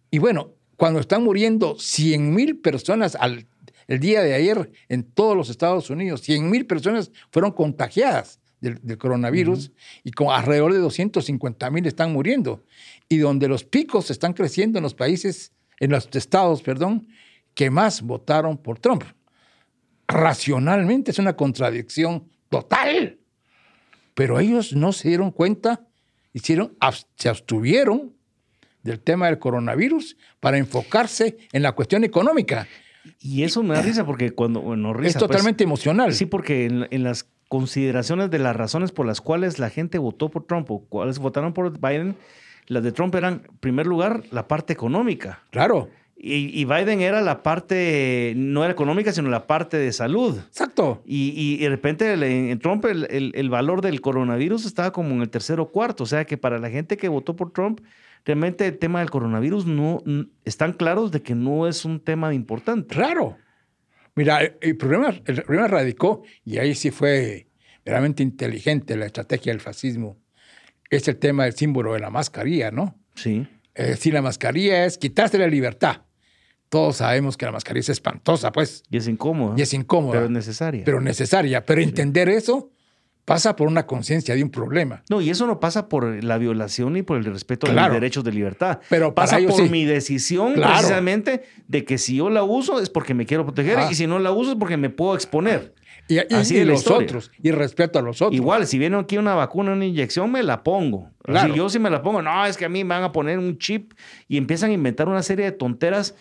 Y bueno, cuando están muriendo 100 mil personas al, el día de ayer en todos los Estados Unidos, 100 mil personas fueron contagiadas del, coronavirus y con alrededor de 250 mil están muriendo. Y donde los picos están creciendo en los países, en los estados, perdón, que más votaron por Trump. Racionalmente es una contradicción total. Pero ellos no se dieron cuenta, hicieron, se abstuvieron del tema del coronavirus para enfocarse en la cuestión económica. Y eso me da risa porque cuando... Bueno, risa, es pues, totalmente emocional. Sí, porque en, las consideraciones de las razones por las cuales la gente votó por Trump o cuáles votaron por Biden, las de Trump eran, en primer lugar, la parte económica. Claro. Y, Biden era la parte, no era económica, sino la parte de salud. Exacto. Y, de repente en Trump el, valor del coronavirus estaba como en el tercero o cuarto. O sea que para la gente que votó por Trump, realmente el tema del coronavirus no están claros de que no es un tema importante. Claro. Mira, el problema, el problema radicó, y ahí sí fue realmente inteligente la estrategia del fascismo, es el tema del símbolo de la mascarilla, ¿no? Sí. Es decir, la mascarilla es quitarse la libertad. Todos sabemos que la mascarilla es espantosa, pues. Y es incómoda. Y es incómoda. Pero es necesaria. Pero necesaria. Pero entender eso pasa por una conciencia de un problema. No, y eso no pasa por la violación ni por el respeto de los derechos de libertad. Pero pasa por mi decisión precisamente de que si yo la uso es porque me quiero proteger ah. y si no la uso es porque me puedo exponer. Y, y, los otros, y respeto a los otros. Igual, si viene aquí una vacuna, una inyección, me la pongo. Claro. yo si me la pongo, no, es que a mí me van a poner un chip y empiezan a inventar una serie de tonteras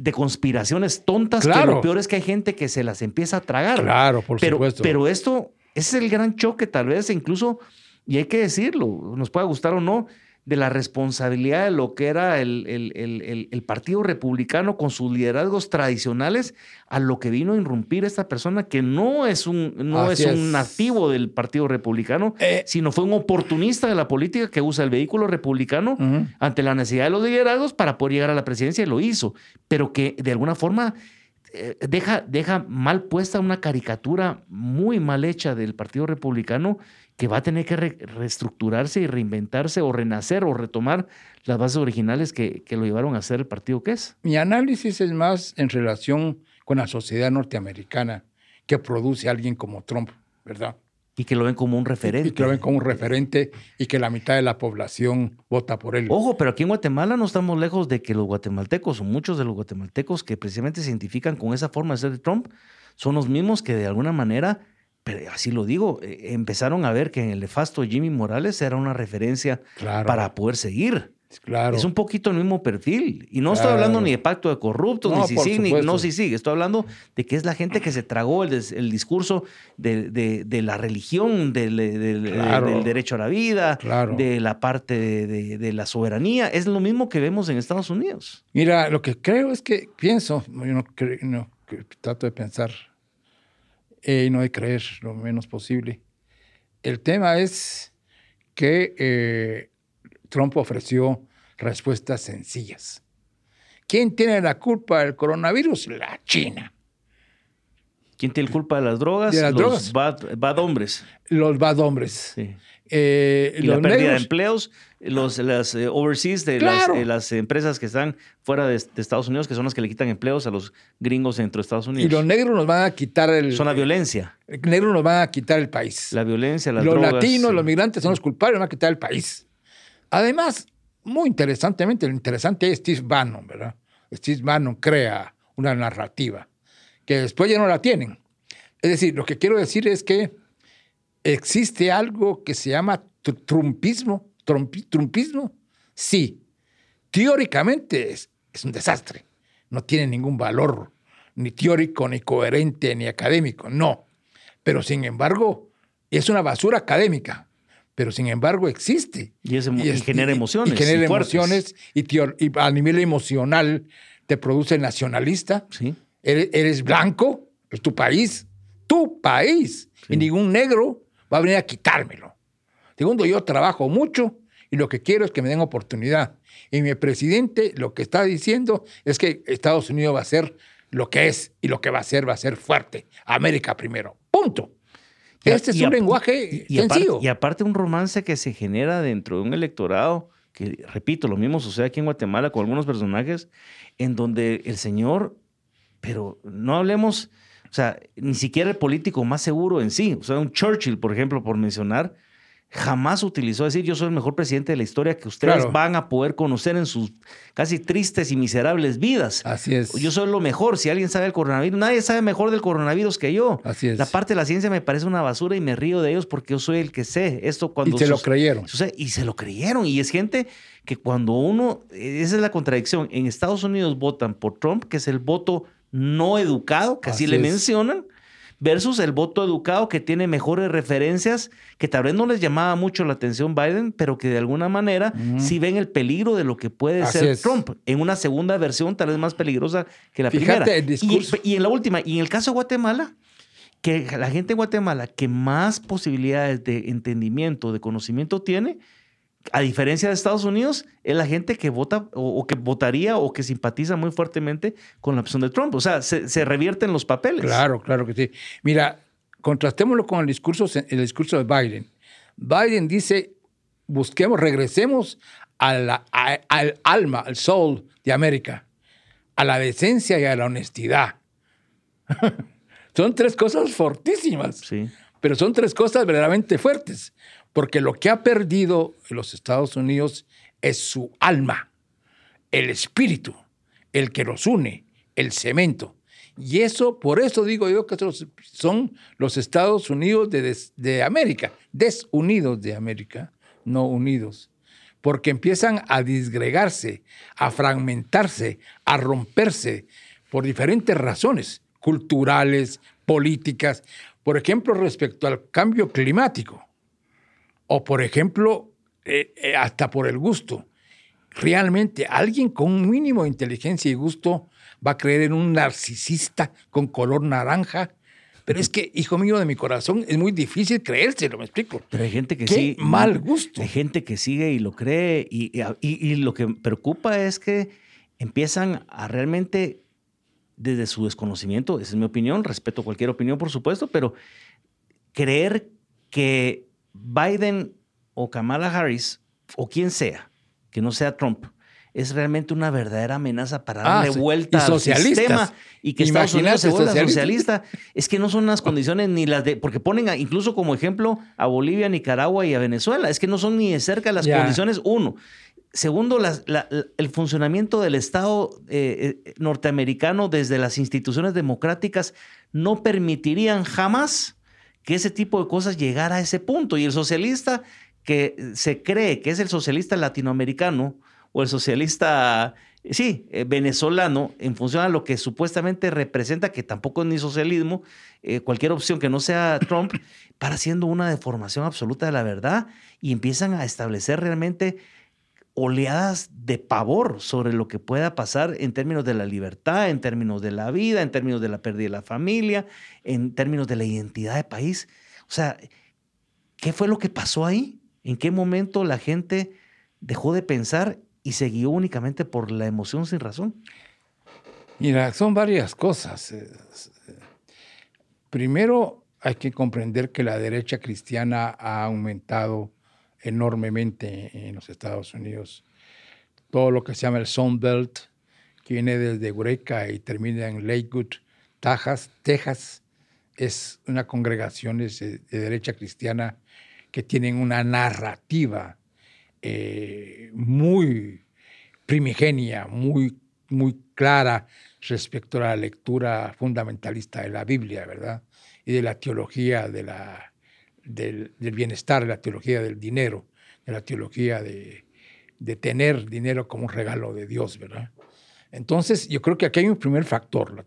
de conspiraciones tontas que lo peor es que hay gente que se las empieza a tragar. Claro, por supuesto. Pero esto, ese es el gran choque, tal vez incluso, y hay que decirlo, nos pueda gustar o no, de la responsabilidad de lo que era el, el, Partido Republicano con sus liderazgos tradicionales a lo que vino a irrumpir esta persona que no es un, no es un nativo del Partido Republicano, eh. sino fue un oportunista de la política que usa el vehículo republicano ante la necesidad de los liderazgos para poder llegar a la presidencia y lo hizo, pero que de alguna forma deja, deja mal puesta una caricatura muy mal hecha del Partido Republicano que va a tener que reestructurarse y reinventarse o renacer o retomar las bases originales que, lo llevaron a ser el partido que es. Mi análisis es más en relación con la sociedad norteamericana que produce alguien como Trump, ¿verdad? Y que lo ven como un referente. Y que lo ven como un referente y que la mitad de la población vota por él. Ojo, pero aquí en Guatemala no estamos lejos de que los guatemaltecos, o muchos de los guatemaltecos que precisamente se identifican con esa forma de ser de Trump, son los mismos que de alguna manera pero así lo digo, eh, empezaron a ver que en el nefasto Jimmy Morales era una referencia para poder seguir. Claro. Es un poquito el mismo perfil. Y no estoy hablando ni de pacto de corruptos, ni si sí, ni no si sí. Estoy hablando de que es la gente que se tragó el, discurso de, la religión, del, derecho a la vida, de la parte de, la soberanía. Es lo mismo que vemos en Estados Unidos. Mira, lo que creo es que pienso, yo no, no trato de pensar eh, y no de creer lo menos posible. El tema es que eh, Trump ofreció respuestas sencillas. ¿Quién tiene la culpa del coronavirus? La China. ¿Quién tiene la culpa de las drogas? De las Los Bad, hombres. Los bad hombres. Sí. Eh, y la pérdida de empleos, los, las eh, overseas de eh, las, empresas que están fuera de, Estados Unidos, que son las que le quitan empleos a los gringos dentro de Estados Unidos. Y los negros nos van a quitar el... Son la violencia. Los negros nos van a quitar el país. La violencia, las los drogas. Los latinos, los migrantes son los culpables, nos van a quitar el país. Además, muy interesantemente, lo interesante es Steve Bannon, ¿verdad? Steve Bannon crea una narrativa que después ya no la tienen. Es decir, lo que quiero decir es que ¿Existe algo que se llama trumpismo? ¿Trumpismo? Sí. Teóricamente es, es un desastre. No tiene ningún valor, ni teórico, ni coherente, ni académico. No. Pero sin embargo, es una basura académica. Pero sin embargo existe. Y, genera emociones. Y, genera emociones y, a nivel emocional te produce nacionalista. Sí. Eres, blanco, es tu país, tu país. Y ningún negro va a venir a quitármelo. Segundo, yo trabajo mucho y lo que quiero es que me den oportunidad. Y mi presidente lo que está diciendo es que Estados Unidos va a ser lo que es y lo que va a ser va a ser fuerte. América primero. Punto. Este es un lenguaje sencillo. y aparte un romance que se genera dentro de un electorado, que repito, lo mismo sucede aquí en Guatemala con algunos personajes, en donde el señor, pero no hablemos o sea, ni siquiera el político más seguro en sí. O sea, un Churchill, por ejemplo, por mencionar, jamás utilizó decir yo soy el mejor presidente de la historia que ustedes van a poder conocer en sus casi tristes y miserables vidas. Así es. Yo soy lo mejor. Si alguien sabe el coronavirus, nadie sabe mejor del coronavirus que yo. Así es. La parte de la ciencia me parece una basura y me río de ellos porque yo soy el que sé. Esto cuando y se lo creyeron. y se lo creyeron. Y es gente que cuando uno, esa es la contradicción, en Estados Unidos votan por Trump, que es el voto no educado, que así, le mencionan, versus el voto educado que tiene mejores referencias, que tal vez no les llamaba mucho la atención Biden, pero que de alguna manera sí ven el peligro de lo que puede ser Trump en una segunda versión tal vez más peligrosa que la primera. y, en la última, y en el caso de Guatemala, que la gente en Guatemala que más posibilidades de entendimiento, de conocimiento tiene, a diferencia de Estados Unidos, es la gente que vota o, que votaría o que simpatiza muy fuertemente con la opción de Trump. O sea, se, revierten los papeles. Claro, claro que sí. Mira, contrastémoslo con el discurso, el discurso de Biden. Biden dice, busquemos, regresemos al alma, al soul de América, a la decencia y a la honestidad. son tres cosas fortísimas, sí. pero son tres cosas verdaderamente fuertes. Porque lo que ha perdido los Estados Unidos es su alma, el espíritu, el que los une, el cemento. Y eso, por eso digo yo que son los Estados Unidos de, de América, desunidos de América, no unidos porque empiezan a disgregarse, a fragmentarse, a romperse por diferentes razones culturales, políticas, por ejemplo, respecto al cambio climático, o por ejemplo, eh, eh, hasta por el gusto. Realmente alguien con un mínimo de inteligencia y gusto va a creer en un narcisista con color naranja pero es que, hijo mío de mi corazón, es muy difícil creérselo, me explico. Pero hay gente que Qué mal gusto. Hay gente que sigue y lo cree. Y, y, lo que preocupa es que empiezan a realmente, desde su desconocimiento, esa es mi opinión, respeto cualquier opinión, por supuesto, pero creer que Biden o Kamala Harris o quien sea, que no sea Trump, es realmente una verdadera amenaza para darle ah, vuelta al sistema y que Estados Unidos se vuelva socialista. Es que no son las condiciones ni las de. Porque ponen incluso como ejemplo a Bolivia, Nicaragua y a Venezuela. Es que no son ni de cerca las condiciones, uno. Segundo, el funcionamiento del Estado eh, eh, norteamericano desde las instituciones democráticas no permitirían jamás que ese tipo de cosas llegara a ese punto. Y el socialista que se cree que es el socialista latinoamericano, o el socialista, sí, eh, venezolano, en función a lo que supuestamente representa, que tampoco es ni socialismo, eh, cualquier opción que no sea Trump, para siendo una deformación absoluta de la verdad y empiezan a establecer realmente oleadas de pavor sobre lo que pueda pasar en términos de la libertad, en términos de la vida, en términos de la pérdida de la familia, en términos de la identidad de país. O sea, ¿qué fue lo que pasó ahí? ¿En qué momento la gente dejó de pensar y se guió únicamente por la emoción sin razón? Mira, son varias cosas. Eh, primero, hay que comprender que la derecha cristiana ha aumentado enormemente en los Estados Unidos. Todo lo que se llama el Sun Belt, que viene desde Eureka y termina en Lakewood, Texas, Texas, es una congregación de derecha cristiana que tienen una narrativa eh, muy primigenia, muy, muy clara respecto a la lectura fundamentalista de la Biblia, ¿verdad? Y de la teología de la, del, bienestar, de la teología del dinero, de la teología de, de tener dinero como un regalo de Dios, ¿verdad? Entonces, yo creo que aquí hay un primer factor. La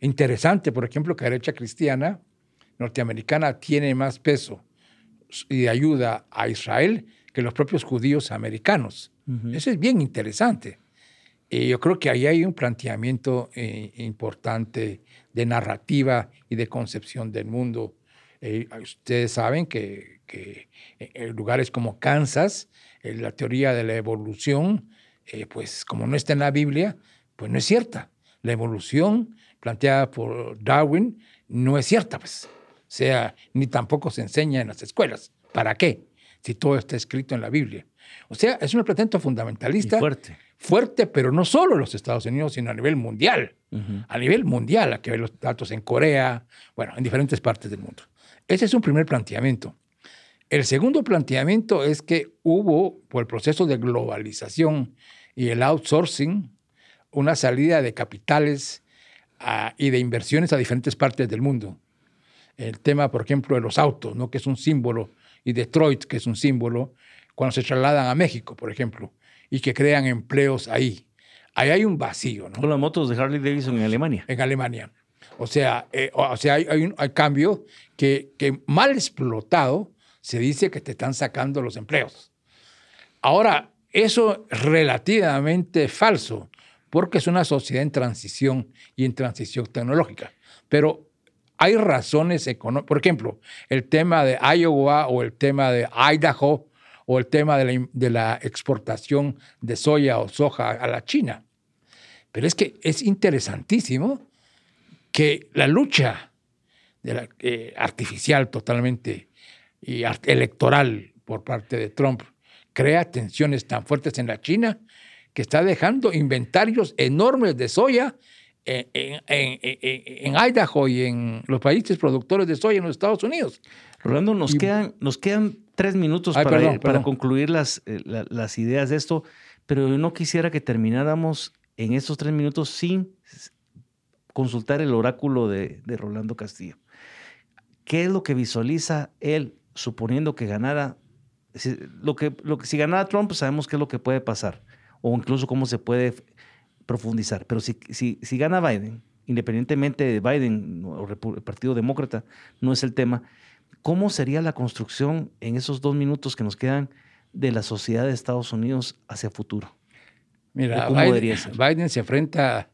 Interesante, por ejemplo, que la derecha cristiana norteamericana tiene más peso y ayuda a Israel que los propios judíos americanos. Eso es bien interesante. Y yo creo que ahí hay un planteamiento eh, importante de narrativa y de concepción del mundo. Eh, ustedes saben que, en lugares como Kansas, eh, la teoría de la evolución, pues como no está en la Biblia, pues no es cierta. La evolución planteada por Darwin no es cierta, pues. O sea, ni tampoco se enseña en las escuelas. ¿Para qué? si todo está escrito en la Biblia. O sea, es un planteamiento fundamentalista. fuerte. Fuerte, pero no solo en los Estados Unidos, sino a nivel mundial. A nivel mundial, a que ver los datos en Corea, bueno, en diferentes partes del mundo. Ese es un primer planteamiento. El segundo planteamiento es que hubo, por el proceso de globalización y el outsourcing, una salida de capitales ah, y de inversiones a diferentes partes del mundo. El tema, por ejemplo, de los autos, ¿no? que es un símbolo y Detroit, que es un símbolo, cuando se trasladan a México, por ejemplo, y que crean empleos ahí. Ahí hay un vacío, ¿no? Con las motos de Harley Davidson en Alemania. En Alemania. O sea, eh, o sea hay, un cambio que, mal explotado se dice que te están sacando los empleos. Ahora, eso es relativamente falso, porque es una sociedad en transición y en transición tecnológica. Pero hay razones económicas. Por ejemplo, el tema de Iowa o el tema de Idaho o el tema de la, exportación de soya o soja a la China. Pero es que es interesantísimo que la lucha eh, artificial totalmente y electoral por parte de Trump crea tensiones tan fuertes en la China que está dejando inventarios enormes de soya en, Idaho y en los países productores de soya en los Estados Unidos. Rolando, nos, quedan, nos quedan tres minutos para, para concluir las, eh, las ideas de esto, pero yo no quisiera que termináramos en estos tres minutos sin consultar el oráculo de, Rolando Castillo. ¿Qué es lo que visualiza él suponiendo que ganara? lo que, lo que, si ganara Trump, pues sabemos qué es lo que puede pasar, o incluso cómo se puede profundizar. Pero si, si, si gana Biden, independientemente de Biden o el Partido Demócrata, no es el tema. ¿Cómo sería la construcción en esos dos minutos que nos quedan de la sociedad de Estados Unidos hacia futuro? Mira, Biden, se enfrenta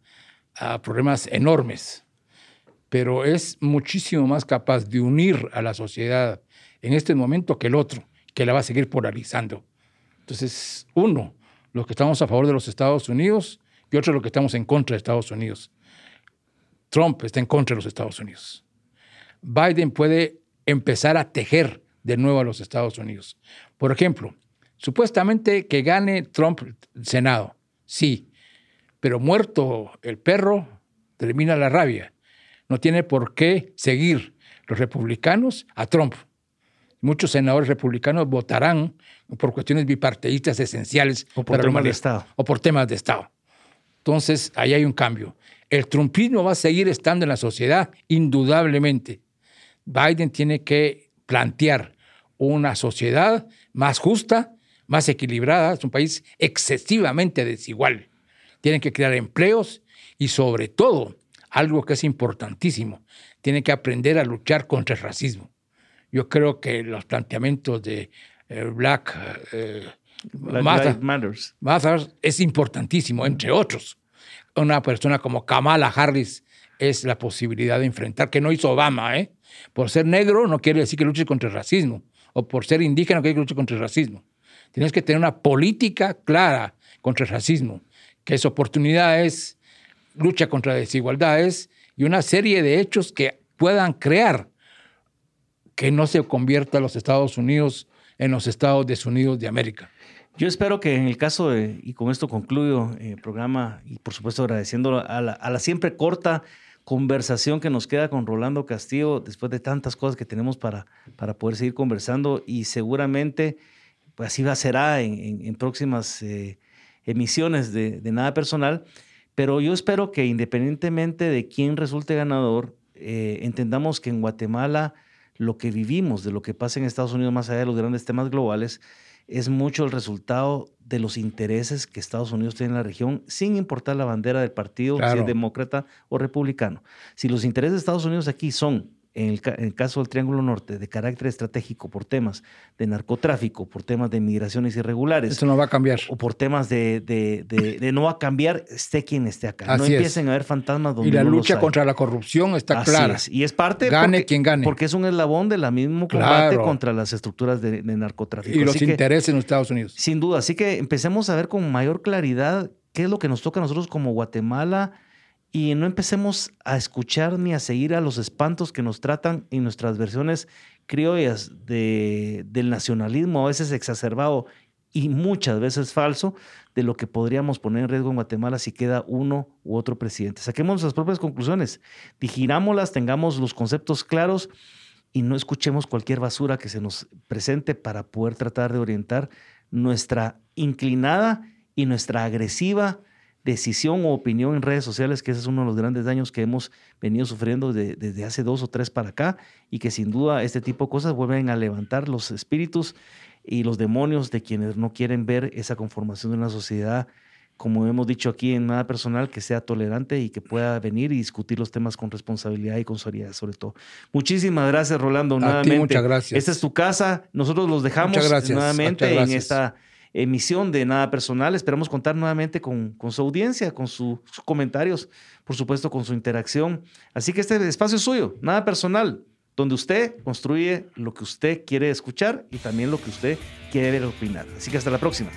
a problemas enormes, pero es muchísimo más capaz de unir a la sociedad en este momento que el otro, que la va a seguir polarizando. Entonces, uno, los que estamos a favor de los Estados Unidos y otro, los que estamos en contra de Estados Unidos. Trump está en contra de los Estados Unidos. Biden puede empezar a tejer de nuevo a los Estados Unidos. Por ejemplo, supuestamente que gane Trump el Senado. Sí, pero muerto el perro, termina la rabia. No tiene por qué seguir los republicanos a Trump. Muchos senadores republicanos votarán por cuestiones bipartidistas esenciales. O por temas de Estado. O por temas de Estado. Entonces, ahí hay un cambio. El trumpismo va a seguir estando en la sociedad, indudablemente. Biden tiene que plantear una sociedad más justa, más equilibrada, es un país excesivamente desigual. Tienen que crear empleos y sobre todo, algo que es importantísimo, tienen que aprender a luchar contra el racismo. Yo creo que los planteamientos de eh, Black, eh, Matters. Matters es importantísimo, entre otros. Una persona como Kamala Harris es la posibilidad de enfrentar, que no hizo Obama, ¿eh? Por ser negro no quiere decir que luche contra el racismo, o por ser indígena no quiere decir que luche contra el racismo. Tienes que tener una política clara contra el racismo, que es oportunidades, lucha contra desigualdades y una serie de hechos que puedan crear que no se convierta los Estados Unidos en los Estados Unidos de América. Yo espero que en el caso de, y con esto concluyo el programa, y por supuesto agradeciendo a la, a siempre corta conversación que nos queda con Rolando Castillo después de tantas cosas que tenemos para, para poder seguir conversando y seguramente pues así va, será en, en, próximas eh, emisiones de, de, Nada Personal, pero yo espero que independientemente de quién resulte ganador, eh, entendamos que en Guatemala lo que vivimos, de lo que pasa en Estados Unidos más allá de los grandes temas globales, es mucho el resultado de los intereses que Estados Unidos tiene en la región, sin importar la bandera del partido, si es demócrata o republicano. Si los intereses de Estados Unidos aquí son en el, caso del Triángulo Norte, de carácter estratégico por temas de narcotráfico, por temas de migraciones irregulares. Esto no va a cambiar. O por temas de, de, no va a cambiar, esté quien esté acá. no empiecen a haber fantasmas donde Y la lucha contra la corrupción está clara. Y es parte. Gane quien gane. Porque es un eslabón del mismo combate contra las estructuras de, narcotráfico. Y los intereses en los Estados Unidos. Sin duda. Así que empecemos a ver con mayor claridad qué es lo que nos toca a nosotros como Guatemala y no empecemos a escuchar ni a seguir a los espantos que nos tratan en nuestras versiones criollas de, del nacionalismo, a veces exacerbado y muchas veces falso, de lo que podríamos poner en riesgo en Guatemala si queda uno u otro presidente. Saquemos nuestras propias conclusiones, digirámoslas, tengamos los conceptos claros y no escuchemos cualquier basura que se nos presente para poder tratar de orientar nuestra inclinada y nuestra agresiva decisión o opinión en redes sociales, que ese es uno de los grandes daños que hemos venido sufriendo desde hace dos o tres para acá y que sin duda este tipo de cosas vuelven a levantar los espíritus y los demonios de quienes no quieren ver esa conformación de una sociedad, como hemos dicho aquí en nada personal, que sea tolerante y que pueda venir y discutir los temas con responsabilidad y con seriedad sobre todo. Muchísimas gracias, Rolando. nuevamente. muchas gracias. Esta es tu casa. Nosotros los dejamos nuevamente en esta emisión de Nada Personal. Esperamos contar nuevamente con, su audiencia, con sus comentarios, por supuesto con su interacción. Así que este espacio es suyo, Nada Personal, donde usted construye lo que usted quiere escuchar y también lo que usder quiere opinar. Así que hasta la próxima.